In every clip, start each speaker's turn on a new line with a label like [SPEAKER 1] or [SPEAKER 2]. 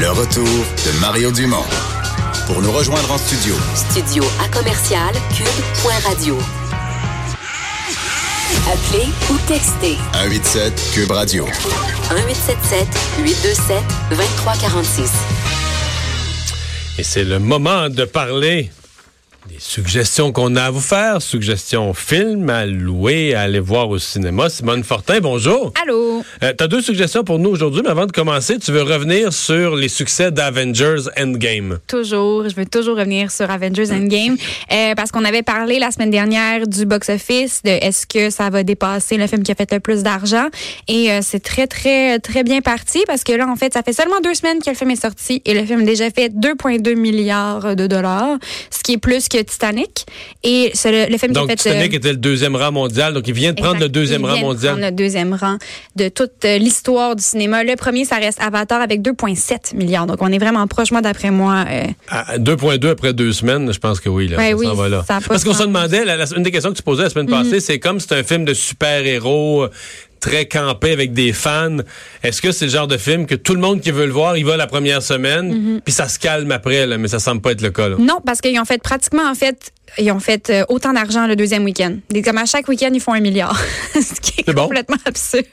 [SPEAKER 1] Le retour de Mario Dumont. Pour nous rejoindre en studio.
[SPEAKER 2] Studio à commercial cube.radio. Appelez ou textez
[SPEAKER 1] 187 Cube Radio.
[SPEAKER 2] 1877 827 2346.
[SPEAKER 3] Et c'est le moment de parler des suggestions qu'on a à vous faire, suggestions films à louer, à aller voir au cinéma. Simone Fortin, bonjour.
[SPEAKER 4] Allô?
[SPEAKER 3] Euh, tu as deux suggestions pour nous aujourd'hui, mais avant de commencer, tu veux revenir sur les succès d'Avengers Endgame.
[SPEAKER 4] Toujours. Je veux toujours revenir sur Avengers Endgame euh, parce qu'on avait parlé la semaine dernière du box-office, de est-ce que ça va dépasser le film qui a fait le plus d'argent. Et euh, c'est très, très, très bien parti parce que là, en fait, ça fait seulement deux semaines que le film est sorti et le film a déjà fait 2,2 milliards de dollars, ce qui est plus que Titanic. Et c'est le, le film
[SPEAKER 3] Donc,
[SPEAKER 4] qui a fait...
[SPEAKER 3] Titanic
[SPEAKER 4] euh,
[SPEAKER 3] était le deuxième rang mondial, donc il vient de prendre le deuxième
[SPEAKER 4] Il
[SPEAKER 3] rang
[SPEAKER 4] vient de
[SPEAKER 3] mondial.
[SPEAKER 4] prendre le deuxième rang de toute euh, l'histoire du cinéma. Le premier, ça reste Avatar avec 2,7 milliards. Donc, on est vraiment proche, moi, d'après moi. euh,
[SPEAKER 3] À 2.2 après deux semaines, je pense que oui. Là,
[SPEAKER 4] Ouais,
[SPEAKER 3] ça
[SPEAKER 4] oui,
[SPEAKER 3] va là.
[SPEAKER 4] ça
[SPEAKER 3] Parce
[SPEAKER 4] de
[SPEAKER 3] qu'on se demandait, la, la- une des questions que tu posais la semaine
[SPEAKER 4] Mhm.
[SPEAKER 3] passée, c'est comme c'est un film de super-héros très campé avec des fans. Est-ce que c'est le genre de film que tout le monde qui veut le voir, il va la première semaine,
[SPEAKER 4] Mhm.
[SPEAKER 3] puis ça se calme après, là, mais ça semble pas être le cas. Là.
[SPEAKER 4] Non, parce qu'ils ont fait pratiquement, en fait, ils ont fait euh, autant d'argent le deuxième week-end. Comme à chaque week-end, ils font un milliard. Ce qui est,
[SPEAKER 3] bon.
[SPEAKER 4] complètement absurde.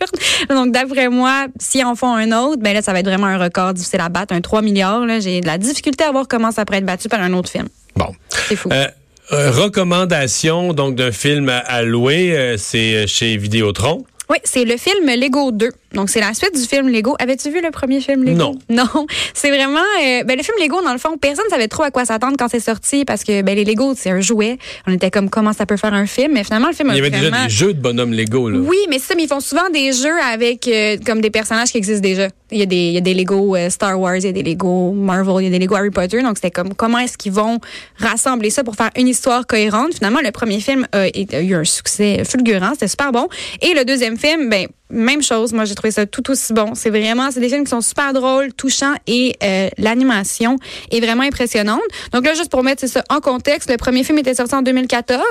[SPEAKER 4] Donc, d'après moi, s'ils en font un autre, ben là, ça va être vraiment un record difficile à battre. Un 3 milliards, j'ai de la difficulté à voir comment ça pourrait être battu par un autre film.
[SPEAKER 3] Bon.
[SPEAKER 4] C'est fou.
[SPEAKER 3] Euh, euh, recommandation donc d'un film à, louer, c'est chez Vidéotron.
[SPEAKER 4] Oui, c'est le film Lego 2. Donc, c'est la suite du film Lego. Avais-tu vu le premier film Lego?
[SPEAKER 3] Non.
[SPEAKER 4] Non. C'est vraiment... euh, ben, le film Lego, dans le fond, personne ne savait trop à quoi s'attendre quand c'est sorti parce que ben, les Lego, c'est un jouet. On était comme, comment ça peut faire un film? Mais finalement, le film
[SPEAKER 3] Il y avait
[SPEAKER 4] vraiment...
[SPEAKER 3] déjà des jeux de bonhommes Lego. Là.
[SPEAKER 4] Oui, mais c'est ça, mais ils font souvent des jeux avec euh, comme des personnages qui existent déjà. Il y a des, il y a des Lego euh, Star Wars, il y a des Lego Marvel, il y a des Lego Harry Potter. Donc, c'était comme comment est-ce qu'ils vont rassembler ça pour faire une histoire cohérente? Finalement, le premier film a, a eu un succès fulgurant. C'était super bon. Et le deuxième film, ben, même chose. Moi, j'ai trouvé ça tout aussi bon. C'est vraiment, c'est des films qui sont super drôles, touchants et euh, l'animation est vraiment impressionnante. Donc là, juste pour mettre ça en contexte, le premier film était sorti en 2014.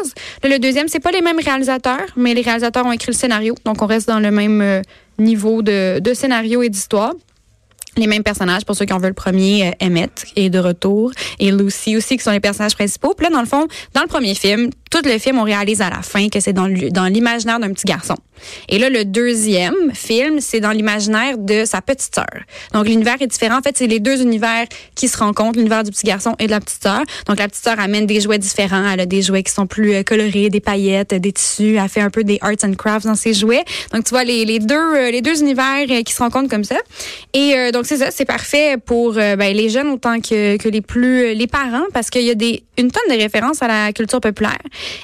[SPEAKER 4] Là, le deuxième, c'est pas les mêmes réalisateurs, mais les réalisateurs ont écrit le scénario. Donc, on reste dans le même euh, niveau de, de scénario et d'histoire. Les mêmes personnages, pour ceux qui ont vu le premier, euh, Emmett est de retour et Lucy aussi, qui sont les personnages principaux. Puis là, dans le fond, dans le premier film, tout le film, on réalise à la fin que c'est dans l'imaginaire d'un petit garçon. Et là, le deuxième film, c'est dans l'imaginaire de sa petite sœur. Donc, l'univers est différent. En fait, c'est les deux univers qui se rencontrent, l'univers du petit garçon et de la petite sœur. Donc, la petite sœur amène des jouets différents. Elle a des jouets qui sont plus euh, colorés, des paillettes, des tissus. Elle fait un peu des arts and crafts dans ses jouets. Donc, tu vois les, les deux euh, les deux univers euh, qui se rencontrent comme ça. Et euh, donc, c'est ça, c'est parfait pour ben, les jeunes autant que, que les plus les parents parce qu'il y a des une tonne de références à la culture populaire.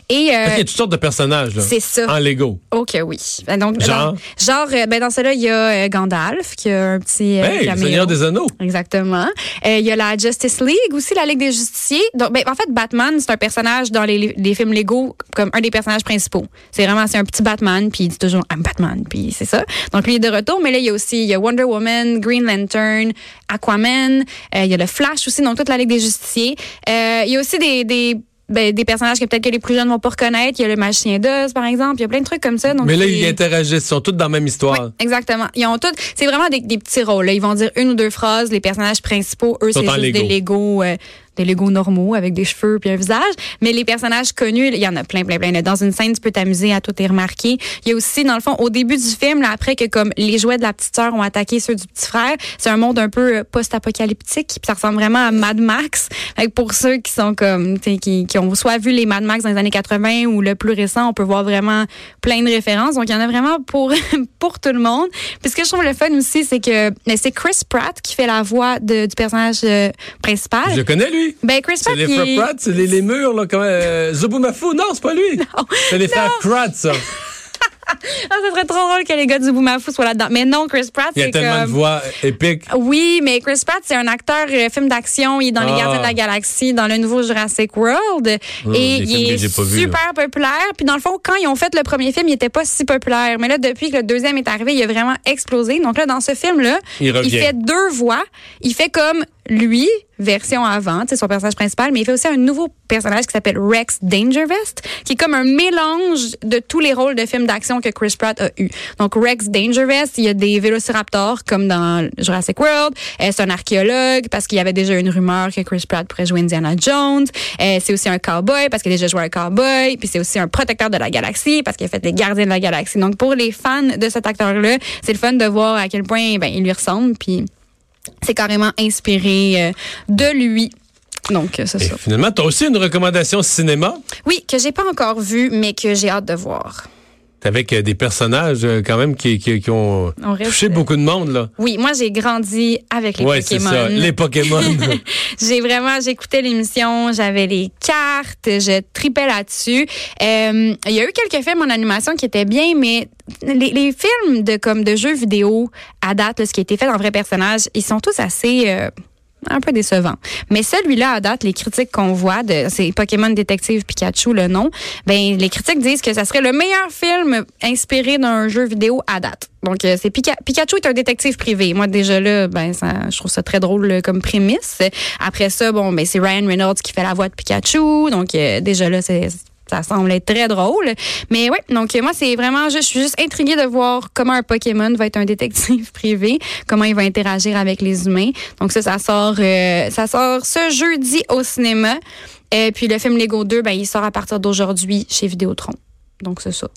[SPEAKER 4] Et euh,
[SPEAKER 3] Fait qu'il y a toutes sortes de personnages. là,
[SPEAKER 4] c'est ça.
[SPEAKER 3] En Lego.
[SPEAKER 4] Ok, oui. Ben, Donc,
[SPEAKER 3] Genre?
[SPEAKER 4] dans, genre, euh, ben dans cela, il y a euh, Gandalf qui a un petit euh,
[SPEAKER 3] Hey, le. Seigneur des Anneaux.
[SPEAKER 4] Exactement. Euh, Il y a la Justice League aussi, la Ligue des Justiciers. Donc, ben, en fait, Batman, c'est un personnage dans les, les films Lego comme un des personnages principaux. C'est vraiment, c'est un petit Batman, puis il dit toujours I'm Batman, puis c'est ça. Donc, lui il est de retour. Mais là, il y a aussi il y a Wonder Woman, Green Lantern, Aquaman. euh, il y a le Flash aussi, donc toute la Ligue des Justiciers. Euh, il y a aussi des, des ben, des personnages que peut-être que les plus jeunes vont pas reconnaître. Il y a le magicien d'Oz, par exemple. Il y a plein de trucs comme ça. Donc
[SPEAKER 3] Mais là, ils interagissent. Ils sont tous dans la même histoire.
[SPEAKER 4] oui, exactement. Ils ont tous, c'est vraiment des, des petits rôles. là. Ils vont dire une ou deux phrases. Les personnages principaux, eux, c'est juste
[SPEAKER 3] Lego.
[SPEAKER 4] des Lego, euh, des Lego normaux avec des cheveux puis un visage. Mais les personnages connus, il y en a plein, plein, plein. Dans une scène, tu peux t'amuser à tout les remarquer. Il y a aussi, dans le fond, au début du film, là, après que comme les jouets de la petite sœur ont attaqué ceux du petit frère, c'est un monde un peu euh, post-apocalyptique. Puis ça ressemble vraiment à Mad Max. Pour ceux qui sont comme, qui, qui ont soit vu les Mad Max dans les années 80 ou le plus récent, on peut voir vraiment plein de références. Donc il y en a vraiment pour pour tout le monde. Puis ce que je trouve le fun aussi, c'est que c'est Chris Pratt qui fait la voix de- du personnage euh, principal.
[SPEAKER 3] Je connais, lui.
[SPEAKER 4] Ben Chris
[SPEAKER 3] C'est
[SPEAKER 4] Pratt,
[SPEAKER 3] les
[SPEAKER 4] il
[SPEAKER 3] frères Pratt, c'est les, les murs, là, comme euh. Non, c'est pas lui. c'est les frères Pratt, ça.
[SPEAKER 4] Ah, ça serait trop drôle que les gars du Boomafou soient là-dedans. Mais non, Chris Pratt,
[SPEAKER 3] Il y a
[SPEAKER 4] c'est
[SPEAKER 3] tellement
[SPEAKER 4] comme...
[SPEAKER 3] de voix épiques.
[SPEAKER 4] Oui, mais Chris Pratt, c'est un acteur euh, film d'action. Il est dans Les
[SPEAKER 3] Ah.
[SPEAKER 4] Gardiens de la Galaxie, dans le nouveau Jurassic World. et
[SPEAKER 3] des
[SPEAKER 4] il est super populaire. Puis dans le fond, quand ils ont fait le premier film, il était pas si populaire. Mais là, depuis que le deuxième est arrivé, il a vraiment explosé. Donc là, dans ce film-là,
[SPEAKER 3] Il
[SPEAKER 4] fait deux voix. Il fait comme lui, version avant, c'est son personnage principal, mais il fait aussi un nouveau personnage qui s'appelle Rex Dangervest, qui est comme un mélange de tous les rôles de films d'action que Chris Pratt a eu. Donc Rex Dangervest, il y a des vélociraptors comme dans Jurassic World. Euh, c'est un archéologue parce qu'il y avait déjà une rumeur que Chris Pratt pourrait jouer Indiana Jones. Euh, c'est aussi un cowboy parce qu'il a déjà joué un cowboy. Puis c'est aussi un protecteur de la galaxie parce qu'il a fait les gardiens de la galaxie. Donc pour les fans de cet acteur-là, c'est le fun de voir à quel point ben, il lui ressemble. Puis c'est carrément inspiré euh, de lui. Donc, euh, c'est ça.
[SPEAKER 3] finalement, tu as aussi une recommandation cinéma?
[SPEAKER 4] Oui, que j'ai pas encore vu, mais que j'ai hâte de voir.
[SPEAKER 3] Avec euh, des personnages euh, quand même qui, qui, qui ont
[SPEAKER 4] reste-
[SPEAKER 3] touché beaucoup de monde. là.
[SPEAKER 4] Oui, moi, j'ai grandi avec les
[SPEAKER 3] Ouais, c'est
[SPEAKER 4] Pokémon.
[SPEAKER 3] ça. Les Pokémon.
[SPEAKER 4] j'ai vraiment, j'écoutais l'émission, j'avais les cartes, je tripais là-dessus. Euh, Il y a eu quelques films en animation qui étaient bien, mais les, les films de comme de jeux vidéo à date, là, ce qui a été fait en vrai personnage, ils sont tous assez euh, un peu décevants. Mais celui-là, à date, les critiques qu'on voit de c'est Pokémon Détective Pikachu, le nom, ben les critiques disent que ça serait le meilleur film inspiré d'un jeu vidéo à date. Donc euh, c'est Pika- Pikachu est un détective privé. Moi déjà là, ben ça, je trouve ça très drôle là, comme prémisse. Après ça, bon ben c'est Ryan Reynolds qui fait la voix de Pikachu. Donc euh, déjà là c'est ça semble être très drôle. Mais ouais, donc moi, c'est vraiment, je suis juste intriguée de voir comment un Pokémon va être un détective privé, comment il va interagir avec les humains. Donc ça, ça sort, euh, ça sort ce jeudi au cinéma. Et puis le film Lego 2, ben, il sort à partir d'aujourd'hui chez Vidéotron. Donc c'est ça.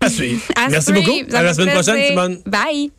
[SPEAKER 3] à suivre.
[SPEAKER 4] À
[SPEAKER 3] Merci
[SPEAKER 4] suivre.
[SPEAKER 3] beaucoup. À la semaine prochaine. Simone.
[SPEAKER 4] Bye.